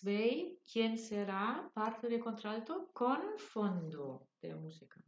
Svey, quien será parte de contralto con fondo de música.